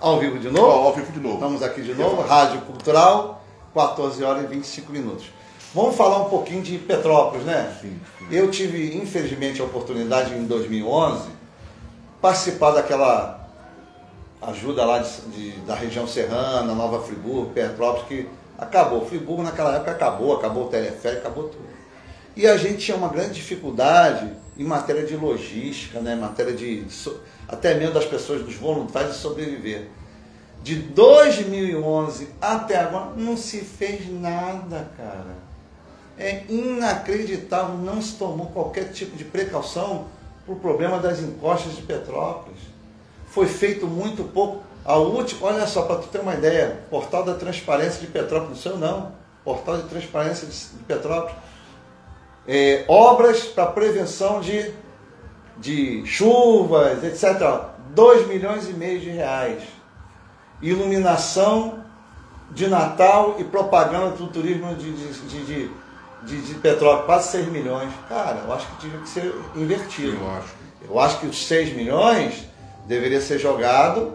Ao vivo de novo? Ao vivo de novo. Estamos aqui de novo, Rádio Cultural, 14 horas e 25 minutos. Vamos falar um pouquinho de Petrópolis, né? Sim, sim. Eu tive, infelizmente, a oportunidade em 2011 participar daquela ajuda lá de, de, da região serrana, Nova Friburgo, Petrópolis, que acabou. Friburgo naquela época acabou, acabou o teleférico, acabou tudo. E a gente tinha uma grande dificuldade em matéria de logística, né? em matéria de. até mesmo das pessoas, dos voluntários, de sobreviver. De 2011 até agora não se fez nada, cara. É inacreditável, não se tomou qualquer tipo de precaução para o problema das encostas de Petrópolis. Foi feito muito pouco. A última, olha só, para tu ter uma ideia, portal da transparência de Petrópolis, não sei não, portal de transparência de Petrópolis é, obras para prevenção de, de chuvas, etc. 2 milhões e meio de reais. Iluminação de Natal e propaganda do turismo de, de, de, de, de Petrópolis, quase 6 milhões. Cara, eu acho que tinha que ser invertido. Eu acho. Eu acho que os 6 milhões deveria ser jogado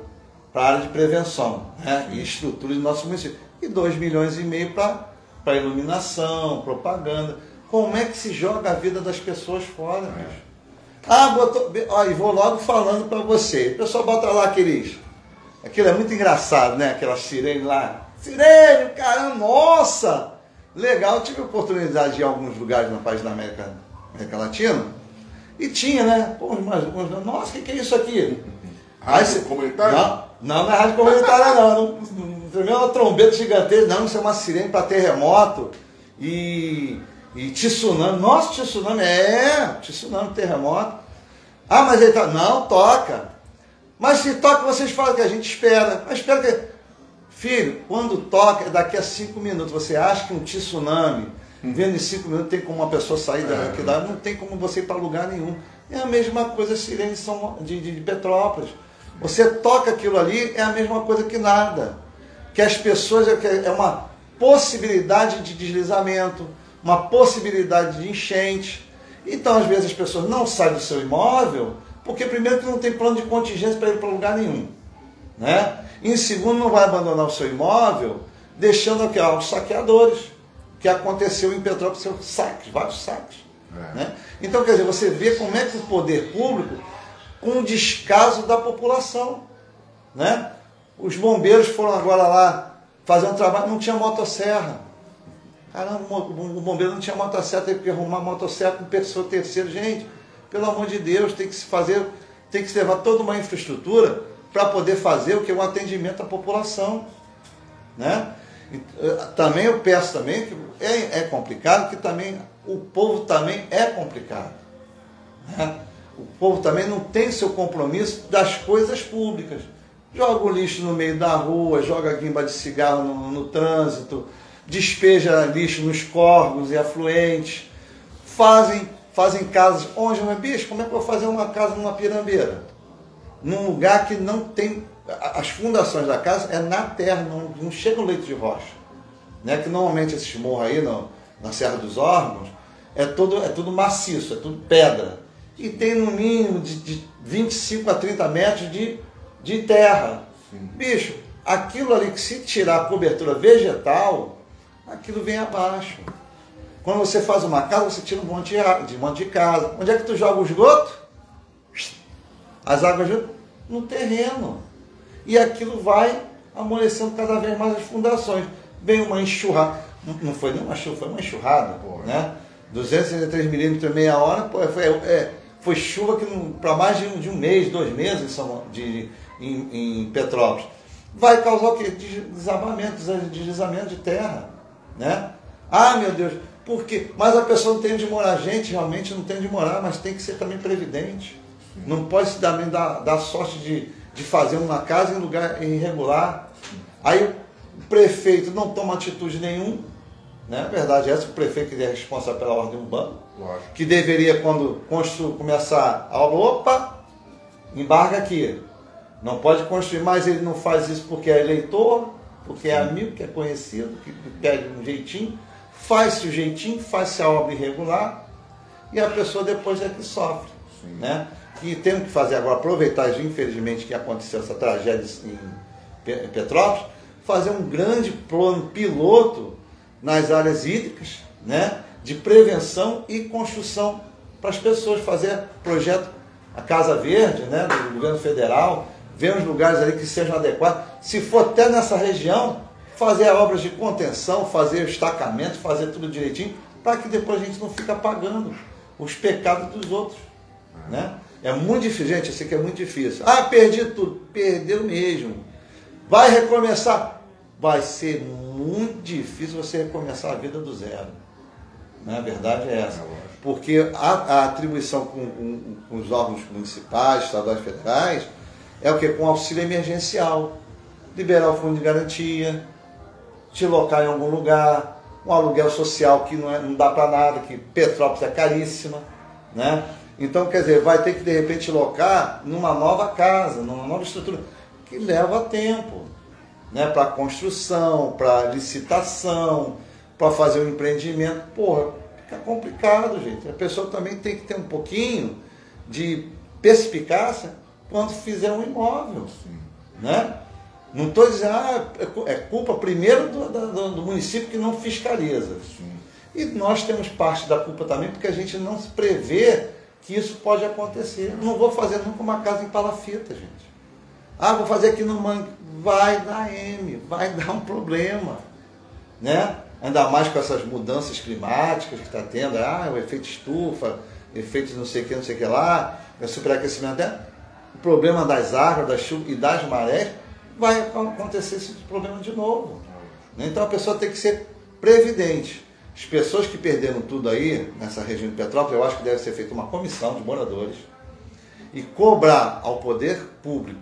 para a área de prevenção né? e estrutura do nosso município. E 2 milhões e meio para iluminação, propaganda. Como é que se joga a vida das pessoas fora, bicho? Ah, botou. Ó, e vou logo falando para você. O pessoal bota lá aqueles. Aquilo é muito engraçado, né? Aquela sirene lá. Sirene, caramba, nossa! Legal, eu tive a oportunidade de ir em alguns lugares no país da América, América Latina. E tinha, né? Pô, mas, nossa, o que, que é isso aqui? Rádio você... comunitária? Não, não, não é rádio comunitária, não. não, não, não é uma trombeta gigantesca, não, isso é uma sirene para terremoto. E e tsunami, nossa, tsunami, é, tsunami, terremoto. Ah, mas ele tá. Não, toca. Mas se toca, vocês falam que a gente espera. Mas espera que. Filho, quando toca, daqui a cinco minutos, você acha que um tsunami, vendo em cinco minutos, tem como uma pessoa sair daqui, é. não tem como você ir para lugar nenhum. É a mesma coisa Sirene de, de, de Petrópolis. Você toca aquilo ali, é a mesma coisa que nada. Que as pessoas, é, é uma possibilidade de deslizamento, uma possibilidade de enchente. Então, às vezes, as pessoas não saem do seu imóvel, porque primeiro que não tem plano de contingência para ir para lugar nenhum. Né? E em segundo, não vai abandonar o seu imóvel, deixando aqui ó, os saqueadores, que aconteceu em Petrópolis, saques, vários saques. É. Né? Então, quer dizer, você vê como é que o poder público, com o descaso da população. Né? Os bombeiros foram agora lá fazer um trabalho, não tinha motosserra. Caramba, o bombeiro não tinha motosserra, teve que arrumar motosserra com pessoa terceira. Gente, pelo amor de Deus, tem que se fazer, tem que se levar toda uma infraestrutura para poder fazer o que é um atendimento à população. Né? Eh, também eu peço também que é, é complicado, que também o povo também é complicado. Né? O povo também não tem seu compromisso das coisas públicas. Joga o lixo no meio da rua, joga guimba de cigarro no, no trânsito, despeja lixo nos córregos e afluentes, fazem, fazem casas. Onde, mas bicho, como é que eu vou fazer uma casa numa pirambeira? Num lugar que não tem. As fundações da casa é na terra, não, não chega no leito de rocha. Né? Que normalmente esses morros aí no, na Serra dos Órgãos é tudo, é tudo maciço, é tudo pedra. E tem no mínimo de, de 25 a 30 metros de, de terra. Sim. Bicho, aquilo ali que se tirar a cobertura vegetal, aquilo vem abaixo. Quando você faz uma casa, você tira um monte de, um monte de casa. Onde é que tu joga o esgoto? As águas no terreno. E aquilo vai amolecendo cada vez mais as fundações. Vem uma enxurrada. Não foi nem uma chuva, foi uma enxurrada. Pô, né? 263 milímetros meia hora, pô, foi, é, foi chuva que para mais de um, de um, mês, dois meses de, em, em Petrópolis. Vai causar o quê? Desabamento, deslizamento de terra. Né? Ah, meu Deus, por quê? Mas a pessoa não tem de morar. Gente, realmente não tem de morar, mas tem que ser também previdente. Não pode se dar, dar, dar sorte de, de fazer uma casa em lugar irregular. Aí o prefeito não toma atitude nenhuma. Né? A verdade é essa, que o prefeito que é responsável pela ordem urbana, Lógico. que deveria, quando construir, começar a obra, opa, embarga aqui. Não pode construir, mas ele não faz isso porque é eleitor, porque é amigo, que é conhecido, que pede um jeitinho, faz-se o jeitinho, faz-se a obra irregular e a pessoa depois é que sofre. Né? E temos que fazer agora, aproveitar, infelizmente, que aconteceu essa tragédia em, Petrópolis, fazer um grande plano piloto nas áreas hídricas, né? de prevenção e construção para as pessoas, fazer projeto, a Casa Verde, né, do governo federal, ver os lugares ali que sejam adequados. Se for até nessa região, fazer obras de contenção, fazer estacamento, fazer tudo direitinho, para que depois a gente não fique pagando os pecados dos outros. Né? É muito difícil, gente, isso aqui é muito difícil. Ah, perdi tudo. Perdeu mesmo. Vai recomeçar. Vai ser muito difícil você recomeçar a vida do zero. Né? A verdade é essa. Porque a, a atribuição com, com, com, os órgãos municipais, estaduais federais, é o que? Com auxílio emergencial. Liberar o fundo de garantia, te locar em algum lugar, um aluguel social que não, é, não dá para nada, que Petrópolis é caríssima. Né? Então, quer dizer, vai ter que de repente locar numa nova casa, numa nova estrutura, que leva tempo. Né? Para construção, para licitação, para fazer um empreendimento, porra, fica complicado, gente. A pessoa também tem que ter um pouquinho de perspicácia quando fizer um imóvel. Sim. Né? Não estou dizendo, ah, é, é culpa primeiro do, do, do, município que não fiscaliza. Sim. E nós temos parte da culpa também porque a gente não se prevê que isso pode acontecer. Não vou fazer nunca uma casa em palafita, gente. Ah, vou fazer aqui no mangue. Vai dar M, vai dar um problema. Né? ainda mais com essas mudanças climáticas que está tendo, ah, o efeito estufa, efeito não sei o que, não sei o que lá, o superaquecimento, né? O problema das águas, das chuvas e das marés, vai acontecer esse problema de novo. Né? Então a pessoa tem que ser previdente. As pessoas que perderam tudo aí, nessa região de Petrópolis, eu acho que deve ser feita uma comissão de moradores e cobrar ao poder público,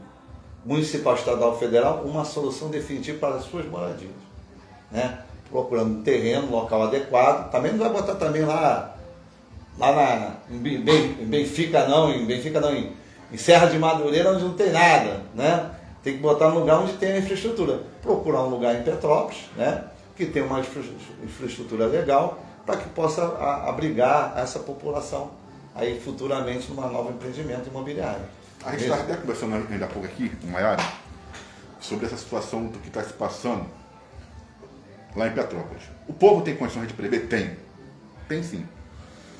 municipal, estadual, federal, uma solução definitiva para as suas moradias. Né? procurando um terreno, local adequado. Também não vai botar também lá, lá na, em Benfica não, em Benfica não, em, em Serra de Madureira onde não tem nada, né? Tem que botar um lugar onde tem a infraestrutura. Procurar um lugar em Petrópolis, né? Que tem uma infraestrutura legal para que possa abrigar essa população aí futuramente numa nova empreendimento imobiliário. A gente estava até conversando ainda há pouco aqui, com Maiara, sobre essa situação do que está se passando lá em Petrópolis. O povo tem condições de prever? Tem. Tem sim.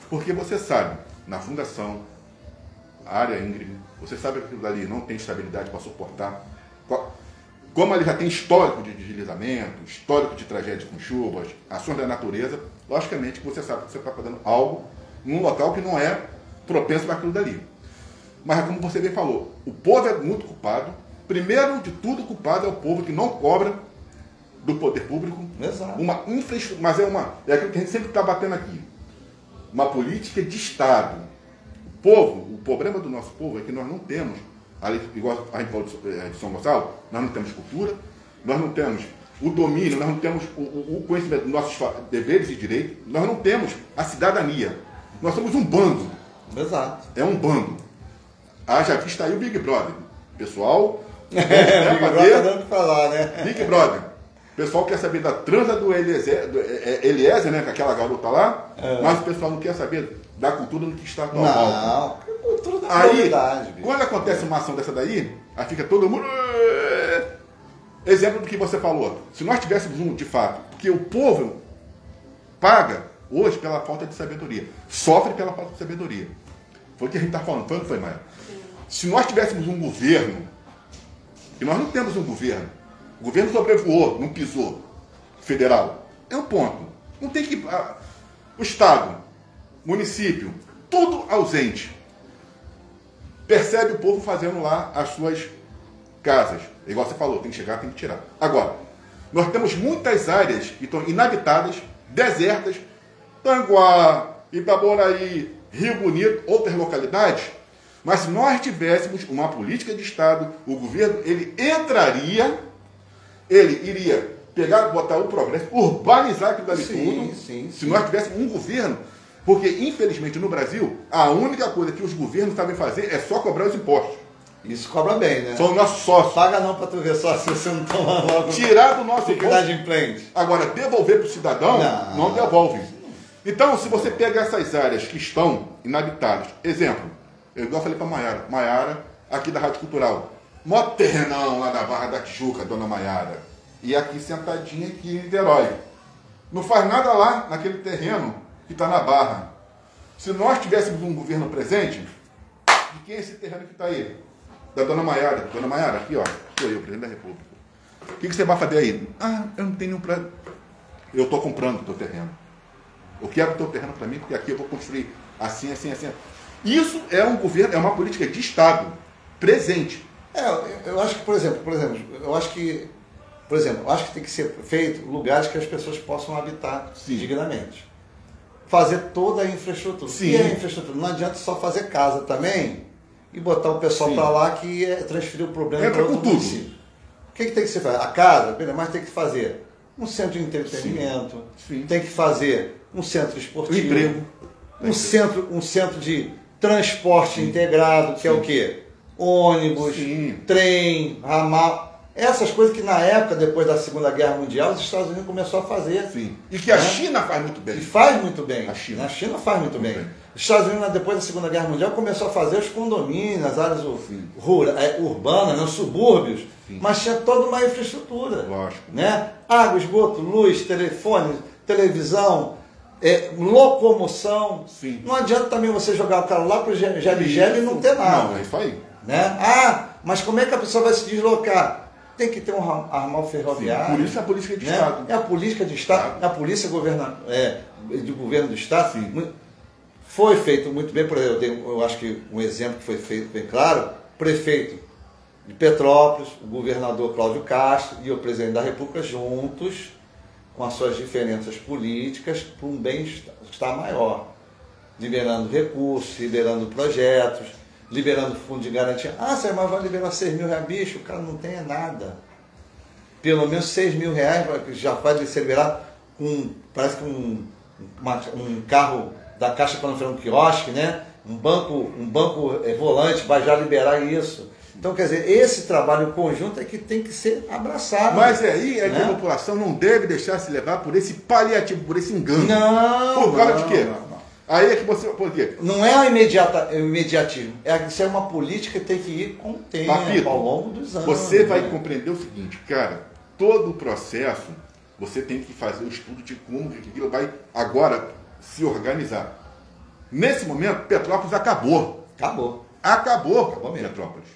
Porque você sabe, na fundação, a área íngreme, você sabe que aquilo dali não tem estabilidade para suportar. Como ele já tem histórico de deslizamento, histórico de tragédia com chuvas, ações da natureza, logicamente que você sabe que você está fazendo algo num local que não é propenso para aquilo dali. Mas é como você bem falou, o povo é muito culpado. Primeiro de tudo, culpado é o povo que não cobra do poder público. Exato. Uma infraestrutura, mas é uma. É aquilo que a gente sempre está batendo aqui. Uma política de Estado. O povo, o problema do nosso povo é que nós não temos, igual a gente falou eh, de São Gonçalo, nós não temos cultura, nós não temos o domínio, nós não temos o, o conhecimento dos nossos deveres e direitos, nós não temos a cidadania. Nós somos um bando. Exato. É um bando. Haja vista aí o Big Brother. Pessoal, é, né, Big Brother tá dando falar, né? Big Brother. O pessoal quer saber da transa do Eliezer, do é, é, Eliezer né, com aquela garota lá, é. mas o pessoal não quer saber da cultura do que está atual. Não, cultura da Aí, quando acontece uma ação dessa daí, aí fica todo mundo... Exemplo do que você falou. Se nós tivéssemos um, de fato, porque o povo paga hoje pela falta de sabedoria, sofre pela falta de sabedoria. Foi o que a gente está falando, foi não foi, Maia? Se nós tivéssemos um governo, e nós não temos um governo, o governo sobrevoou, não pisou. Federal. É um ponto. Não tem que. Ah, o Estado, município, tudo ausente. Percebe o povo fazendo lá as suas casas. Igual você falou, tem que chegar, tem que tirar. Agora, nós temos muitas áreas que estão inabitadas, desertas, Tanguá, Itaboraí, Rio Bonito, outras localidades. Mas se nós tivéssemos uma política de Estado, o governo ele entraria ele iria pegar, botar o progresso, urbanizar aquilo dali sim, tudo, sim, se sim. nós tivéssemos um governo, porque infelizmente no Brasil, a única coisa que os governos sabem fazer é só cobrar os impostos. Isso cobra bem, né? São nossos sócios. Paga não para tu ver só se você não toma logo. Tirar do nosso imposto. Agora, devolver para o cidadão, não. não devolve. Então, se você pega essas áreas que estão inabitadas, exemplo, eu igual falei para Maiara, Maiara, aqui da Rádio Cultural, Mó terrenão lá na Barra da Tijuca, dona Maiara. E aqui sentadinha aqui em Niterói. Não faz nada lá naquele terreno que está na Barra. Se nós tivéssemos um governo presente, de quem é esse terreno que está aí? Da dona Maiara. Dona Maiara, aqui ó, sou eu, presidente da República. O que, que você vai fazer aí? Ah, eu não tenho nenhum pra... Eu estou comprando o teu terreno. Eu quero o teu terreno para mim, porque aqui eu vou construir assim, assim, assim. Isso é um governo, é uma política de Estado presente. É, eu acho que, por exemplo, por exemplo, eu acho que, por exemplo, eu acho que tem que ser feito lugares que as pessoas possam habitar Sim. dignamente. Fazer toda a infraestrutura. Sim. E a infraestrutura? Não adianta só fazer casa também e botar o pessoal Sim. para lá que é transferir o problema para outro tudo. município. O que, que tem que ser feito? A casa, mas tem que fazer um centro de entretenimento, Sim. tem que fazer um centro esportivo, O emprego. um centro, um centro de transporte integrado, que é o quê? Ônibus, Sim. trem, ramal. Essas coisas que na época, depois da Segunda Guerra Mundial, os Estados Unidos começou a fazer. Sim. E que a Né? China faz muito E bem. faz muito bem. A China. A China faz muito bem. bem. Os Estados Unidos, depois da Segunda Guerra Mundial, começou a fazer os condomínios, as áreas ur- Sim. rura- é, urbanas, né, os subúrbios, Sim. mas tinha toda uma infraestrutura. Lógico. Né? Água, esgoto, luz, telefone, televisão, é, locomoção. Sim. Não adianta também você jogar o cara lá para o gel e não ter nada. Não, é isso aí. Né? Ah, mas como é que a pessoa vai se deslocar? Tem que ter um ra- ramal ferroviário. Por isso a política de né? Estado. É a política de Estado, é a polícia governa, é, do governo do Estado. Sim. Foi feito muito bem, por exemplo, eu, dei- eu acho que um exemplo que foi feito bem claro, prefeito de Petrópolis, o governador Cláudio Castro e o presidente da República juntos, com as suas diferenças políticas, para um bem-estar maior. Liberando recursos, liberando projetos, liberando fundo de garantia. Ah, você mas vai liberar 6 mil reais, bicho, o cara não tem é nada. Pelo menos 6 mil reais já vai ser liberado com, parece que um, uma- um carro da Caixa Econômica, um quiosque, né? Um banco, um banco eh, volante vai já liberar isso. Então, quer dizer, esse trabalho conjunto é que tem que ser abraçado. Mas aí é que né? a população não deve deixar se levar por esse paliativo, por esse engano. Não, Por causa não, de quê? não, não. Aí é que você. Por quê? Não é o imediata, o imediatismo. É, isso é uma política que tem que ir com o tempo, Papito, ao longo dos anos. Você vai né? compreender o seguinte, cara, todo o processo você tem que fazer o estudo de como que aquilo vai agora se organizar. Nesse momento, Petrópolis acabou. Acabou. Acabou, Acabou mesmo. Petrópolis.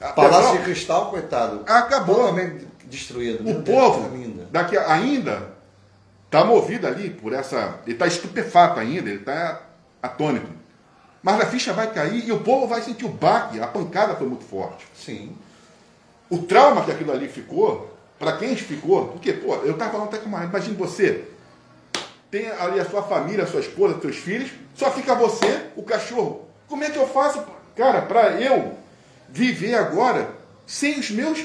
A Palácio de Petrópolis Cristal, coitado. acabou. Totalmente destruído. O povo daqui ainda está movido ali por essa. Ele está estupefato ainda, ele está atônito. Mas a ficha vai cair e o povo vai sentir o baque, a pancada foi muito forte. Sim. O trauma que aquilo ali ficou, para quem ficou, porque, pô, eu estava falando até com uma. Imagine você, tem ali a sua família, a sua esposa, seus filhos, só fica você, o cachorro. Como é que eu faço, cara, para eu viver agora sem os meus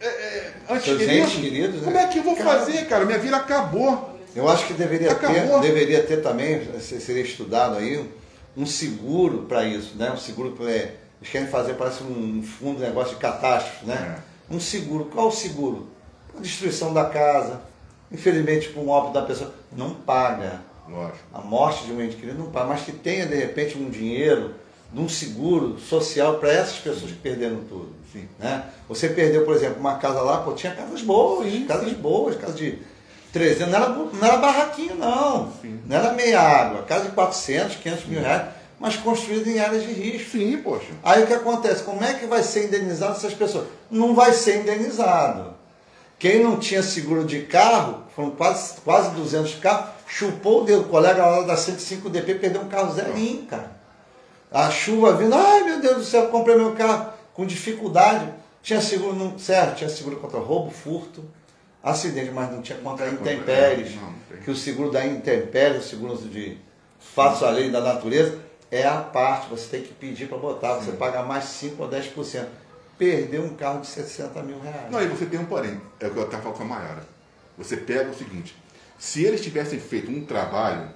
é, é, antes Seus queridos? entes queridos, né? Como é que eu vou Cara, fazer, cara? Minha vida acabou. Eu acho que deveria ter, Acabou. deveria ter também, se- seria estudado aí, um seguro para isso, né? Um seguro para. Eles querem fazer, parece um fundo de negócio de catástrofe, né? É. Um seguro. Qual o seguro? A destruição da casa. Infelizmente, por um óbito da pessoa, não paga. Lógico. A morte de um ente querido não paga, mas que tenha, de repente, um dinheiro de um seguro social para essas pessoas que perderam tudo. Sim. Né? Você perdeu, por exemplo, uma casa lá, pô, tinha casas boas, Sim, casas sim. boas, casas de 300, não era, não era barraquinho não, não era meia água, casa de 400, 500 mil reais, mas construída em áreas de risco. Sim, poxa. Aí o que acontece? Como é que vai ser indenizado essas pessoas? Não vai ser indenizado. Quem não tinha seguro de carro, foram quase, quase 200 carros, chupou o dedo. O colega lá da 105DP perdeu um carro zerinho, cara. A chuva vindo, ai meu Deus do céu, comprei meu carro com dificuldade. Tinha seguro, não, certo, tinha seguro contra roubo, furto, acidente, mas não tinha contra contra- intempéries. não, não que o seguro da intempéries, o seguro de fatos além da natureza, é a parte, você tem que pedir para botar, você paga mais 5 ou 10%. Perdeu um carro de 60 mil reais. Não, aí você tem um porém. É o que eu estava falando com a Mayara. Você pega o seguinte: se eles tivessem feito um trabalho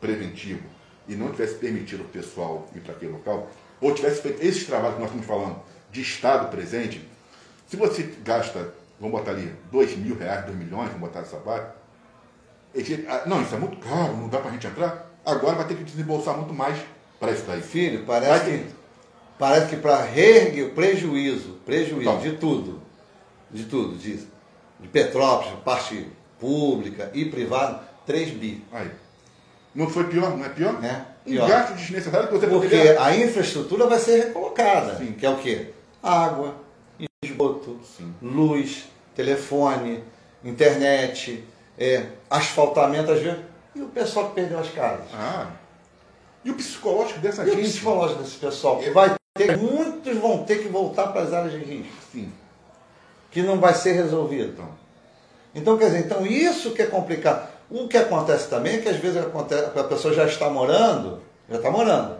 preventivo e não tivesse permitido o pessoal ir para aquele local, ou tivesse feito esses trabalhos que nós estamos falando de Estado presente, se você gasta, vamos botar ali, 2 mil reais, 2 milhões, vamos botar essa barra, ah, não, isso é muito caro, não dá para a gente entrar, agora vai ter que desembolsar muito mais para isso daí. Filho, parece que Parece que para reerguer o prejuízo, prejuízo de tudo, de tudo, de, de Petrópolis, parte pública e privada, 3 bi. Aí. Não foi pior, não é pior? Um Pior. gasto desnecessário que você Porque poderia... a infraestrutura vai ser recolocada, Sim. que é o quê? Água, esgoto, Sim. luz, telefone, internet, é, asfaltamento às vezes. E o pessoal que perdeu as casas? Ah. E o psicológico dessa E o gente? psicológico desse pessoal? Que vai ter, muitos vão ter que voltar para as áreas de risco, Sim. que não vai ser resolvido. Então. Então, quer dizer, então isso que é complicado. O que acontece também é que às vezes acontece, a pessoa já está morando, já está morando.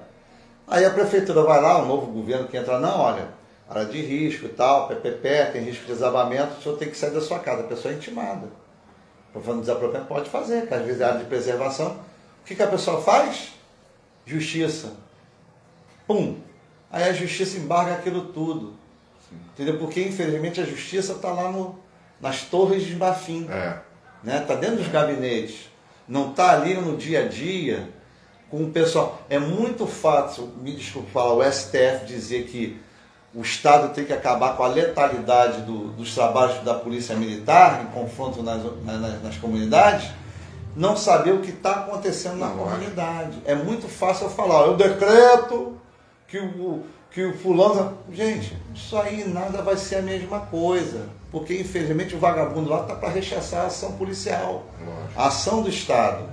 Aí a prefeitura vai lá, um novo governo que entra, não, olha, área de risco e tal, PPP, tem risco de desabamento, o senhor tem que sair da sua casa. A pessoa é intimada. Fazer um desapropriamento, pode fazer, que às vezes é área de preservação. O que, que a pessoa faz? Justiça. Pum. Aí a justiça embarga aquilo tudo. Entendeu? Porque infelizmente a justiça está lá no, nas torres de Bafim É. né? Tá dentro dos gabinetes, não tá ali no dia a dia com o pessoal. É muito fácil, me desculpe falar, o STF dizer que o Estado tem que acabar com a letalidade do- dos trabalhos da Polícia Militar em confronto nas, nas, nas comunidades, não saber o que está acontecendo na Não, comunidade. É muito fácil eu falar, eu decreto que o, que o fulano. Gente, isso aí nada vai ser a mesma coisa. Porque infelizmente o vagabundo lá está para rechaçar a ação policial. Lógico. A ação do Estado.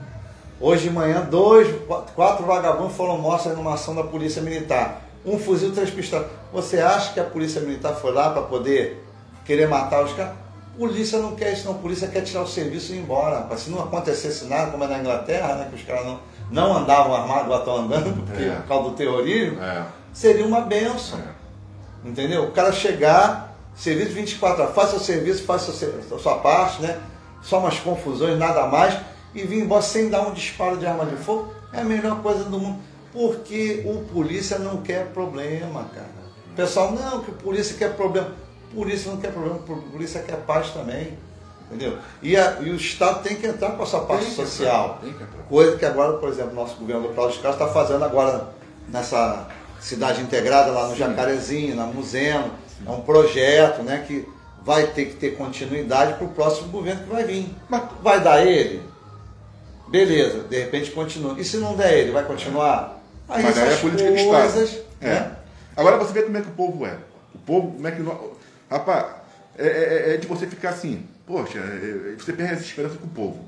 Hoje de manhã, dois, quatro vagabundos foram mortos numa ação da Polícia Militar. Um fuzil, três pistolas. Você acha que a Polícia Militar foi lá para poder querer matar os caras? Polícia não quer isso, não. Polícia quer tirar o serviço e ir embora. rapaz. Se não acontecesse nada, como é na Inglaterra, né, que os caras não, não andavam armados, agora estão andando, porque, É. por causa do terrorismo, É. seria uma benção. É. Entendeu? O cara chegar, serviço 24 horas, faça o serviço, faça a sua parte, né? Só umas confusões, nada mais, e vir embora sem dar um disparo de arma de fogo, é a melhor coisa do mundo. Porque o polícia não quer problema, cara. O pessoal, não, que o polícia quer problema. O polícia não quer problema, o polícia quer paz também. Entendeu? E, a- e o Estado tem que entrar com a sua parte Tem que entrar, social. tem que entrar. Coisa que agora, por exemplo, nosso governo do Cláudio Castro está fazendo agora nessa cidade integrada lá no Jacarezinho, na Museno. É um projeto né, que vai ter que ter continuidade para o próximo governo que vai vir. Mas- Vai dar ele? Beleza, de repente continua. E se não der ele, vai continuar? Aí Mas aí é política de coisas, Estado. né? É. Agora você vê como é que o povo é. O povo, como é que. Rapaz, é, é- é de você ficar assim. Poxa, é- é- você perde essa esperança com o povo.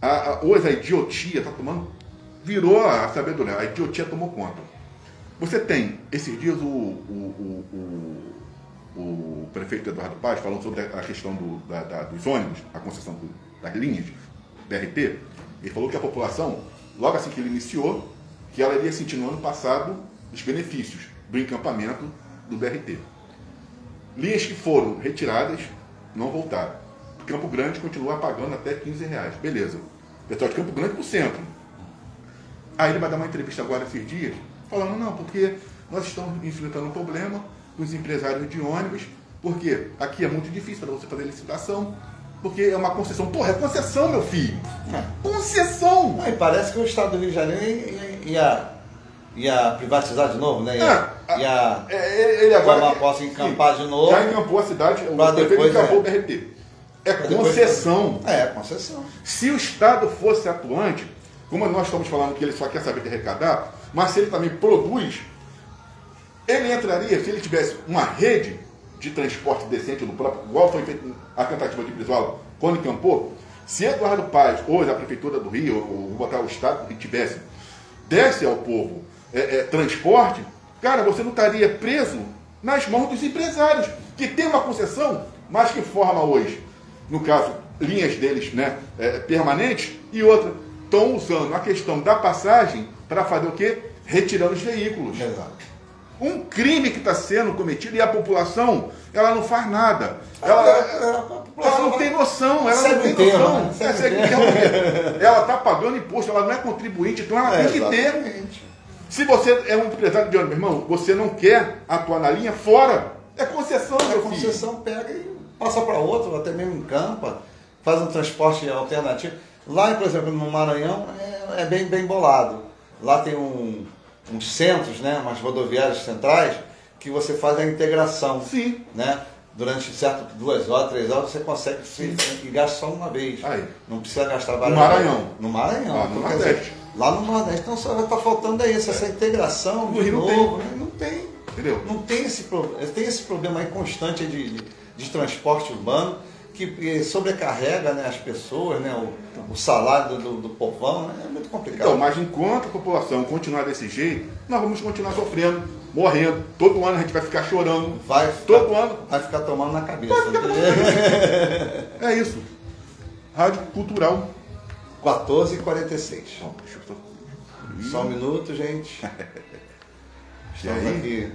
A, a, hoje a idiotia está tomando. Virou a sabedoria, a idiotia tomou conta. Você tem, esses dias, o, o, o, o, prefeito Eduardo Paz falando sobre a questão do, da- da- dos ônibus, a concessão do- das linhas, BRT. Ele falou que a população, logo assim que ele iniciou, que ela iria sentir no ano passado os benefícios do encampamento do BRT. Linhas que foram retiradas não voltaram. Campo Grande continua pagando até 15 reais. Beleza. Pessoal de Campo Grande para o centro. Aí ele vai dar uma entrevista agora esses dias, falando, não, porque nós estamos enfrentando um problema com os empresários de ônibus, porque aqui é muito difícil para você fazer licitação, porque é uma concessão. Porra, é concessão, meu filho! É. Concessão! Aí parece que o Estado do Rio de Janeiro ia, ia, privatizar de novo, né? Ia, Ah, ia É, é, ele agora. tomar posse encampar de novo. Já encampou a cidade, o Pra prefeito depois, encampou é. o BRT. É depois- concessão. É, concessão. Se o Estado fosse atuante, como nós estamos falando que ele só quer saber de arrecadar, mas se ele também produz, ele entraria, se ele tivesse uma rede de transporte decente do próprio, igual foi feito a tentativa de Brizola, quando encampou, se Eduardo Paz, hoje a Prefeitura do Rio, ou botar o Estado que tivesse, desse ao povo é, é, transporte, cara, você não estaria preso nas mãos dos empresários, que tem uma concessão, mas que forma hoje, no caso, linhas deles né, é, permanentes, e outra, estão usando a questão da passagem para fazer o quê? Retirando os veículos. Exato. Um crime que está sendo cometido e a população, ela não faz nada. Ela, ela não tem noção, ela não tem o enterro, noção. né? É. Ela está pagando imposto, ela não é contribuinte, então ela É, tem que ter. exatamente. Se você é um empresário de ônibus, meu irmão, você não quer atuar na linha, fora. É concessão, A meu filho. concessão pega e passa para outro, até mesmo encampa, faz um transporte alternativo. Lá, por exemplo, no Maranhão, é, é bem, bem bolado. Lá tem um, uns centros, né, umas rodoviárias centrais, que você faz a integração. Sim. Né? Durante certo, duas horas, três horas, você consegue se, e gasta só uma vez. Aí. Não precisa gastar várias No Maranhão. vezes. No Maranhão. Ah, no Nordeste. lá no Nordeste. Então só vai estar faltando aí essa integração No de Rio não novo. tem. né? Não tem. Entendeu? Não tem esse, pro- tem esse problema aí constante de, de, de transporte urbano que sobrecarrega né, as pessoas, né, o, o salário do, do povão, né, é muito complicado. Então, mas enquanto a população continuar desse jeito, nós vamos continuar sofrendo, morrendo. Todo ano a gente vai ficar chorando. vai, ficar, Todo ano. vai ficar tomando na cabeça. É isso. Rádio Cultural. 14 e 46 Ó, deixa eu só- Só um minuto, gente. E Estamos aí? aqui